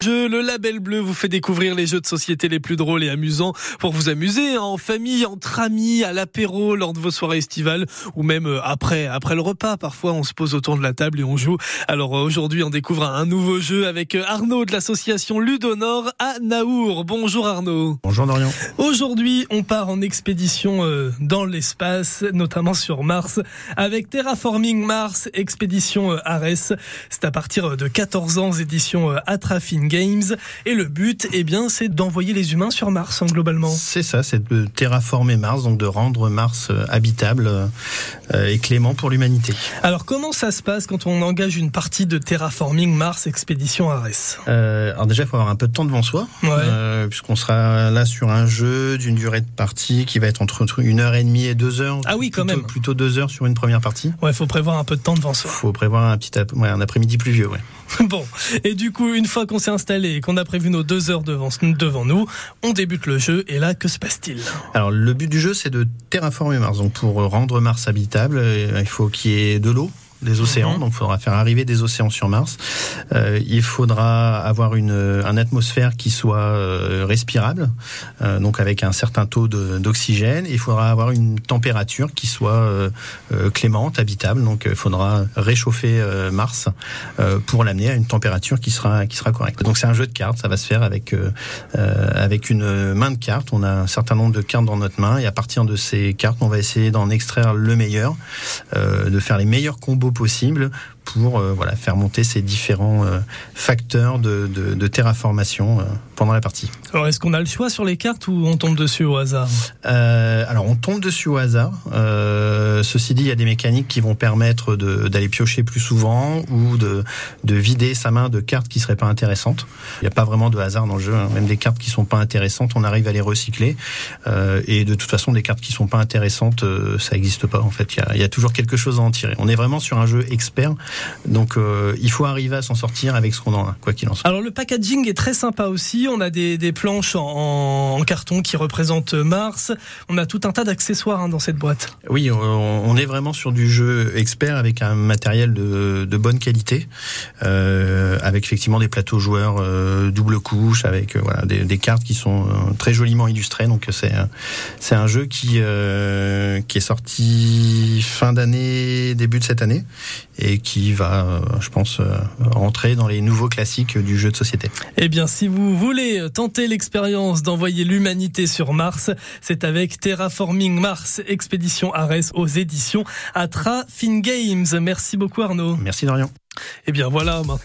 Jeu, le label bleu vous fait découvrir les jeux de société les plus drôles et amusants pour vous amuser hein, en famille, entre amis, à l'apéro, lors de vos soirées estivales ou même euh, après, après le repas. Parfois, on se pose autour de la table et on joue. Alors euh, aujourd'hui, on découvre un nouveau jeu avec euh, Arnaud de l'association Ludonor à Naour. Bonjour Arnaud. Bonjour Dorian. Aujourd'hui, on part en expédition dans l'espace, notamment sur Mars, avec Terraforming Mars, expédition Ares. C'est à partir de 14 ans, édition Atrafin Games. Et le but, eh bien, c'est d'envoyer les humains sur Mars, hein, globalement. C'est ça, c'est de terraformer Mars, donc de rendre Mars euh, habitable euh, et clément pour l'humanité. Alors, comment ça se passe quand on engage une partie de Terraforming Mars Expédition Ares? Euh, Alors déjà, il faut avoir un peu de temps devant soi, puisqu'on sera là sur un jeu d'une durée de partie qui va être entre une heure et demie et deux heures. Ah oui, quand même. Plutôt deux heures sur une première partie. Ouais, il faut prévoir un peu de temps devant soi. Il faut prévoir un petit un après-midi pluvieux, ouais. Bon, et du coup, une fois qu'on s'est installé et qu'on a prévu nos deux heures devant, devant nous, on débute le jeu. Et là, que se passe-t-il? Alors, le but du jeu, c'est de terraformer Mars. Donc, pour rendre Mars habitable, il faut qu'il y ait de l'eau des océans, mhm. donc il faudra faire arriver des océans sur Mars. Euh, il faudra avoir une, une atmosphère qui soit euh, respirable, euh, donc avec un certain taux d'oxygène. Il faudra avoir une température qui soit euh, euh, clémente, habitable. Donc il faudra réchauffer Mars pour l'amener à une température qui sera qui sera correcte. Donc c'est un jeu de cartes, ça va se faire avec avec une main de cartes. On a un certain nombre de cartes dans notre main et à partir de ces cartes, on va essayer d'en extraire le meilleur, de faire les meilleurs combos possible pour euh, voilà, faire monter ces différents euh, facteurs de, de, terraformation euh, pendant la partie. Alors est-ce qu'on a le choix sur les cartes ou on tombe dessus au hasard? Alors on tombe dessus au hasard. ceci dit, il y a des mécaniques qui vont permettre d'aller piocher plus souvent ou de, de vider sa main de cartes qui seraient pas intéressantes. Il n'y a pas vraiment de hasard dans le jeu. Hein. Même des cartes qui sont pas intéressantes, on arrive à les recycler. et de toute façon, des cartes qui sont pas intéressantes, ça n'existe pas. En fait, il y, a, il y a toujours quelque chose à en tirer. On est vraiment sur un jeu expert donc euh, il faut arriver à s'en sortir avec ce qu'on en a, quoi qu'il en soit. Alors le packaging est très sympa aussi. On a des, planches en, carton qui représentent Mars. On a tout un tas d'accessoires hein, dans cette boîte. Oui, on, est vraiment sur du jeu expert avec un matériel de, bonne qualité, euh, avec effectivement des plateaux joueurs euh, double couche, avec voilà des, cartes qui sont très joliment illustrées. Donc c'est c'est un jeu qui qui est sorti fin d'année, début de cette année, et qui va, euh, je pense, euh, rentrer dans les nouveaux classiques du jeu de société. Eh bien, si vous voulez tenter l'expérience d'envoyer l'humanité sur Mars, c'est avec Terraforming Mars, expédition Ares aux éditions Atra Fin Games. Merci beaucoup Arnaud. Merci Dorian. Eh bien voilà, maintenant.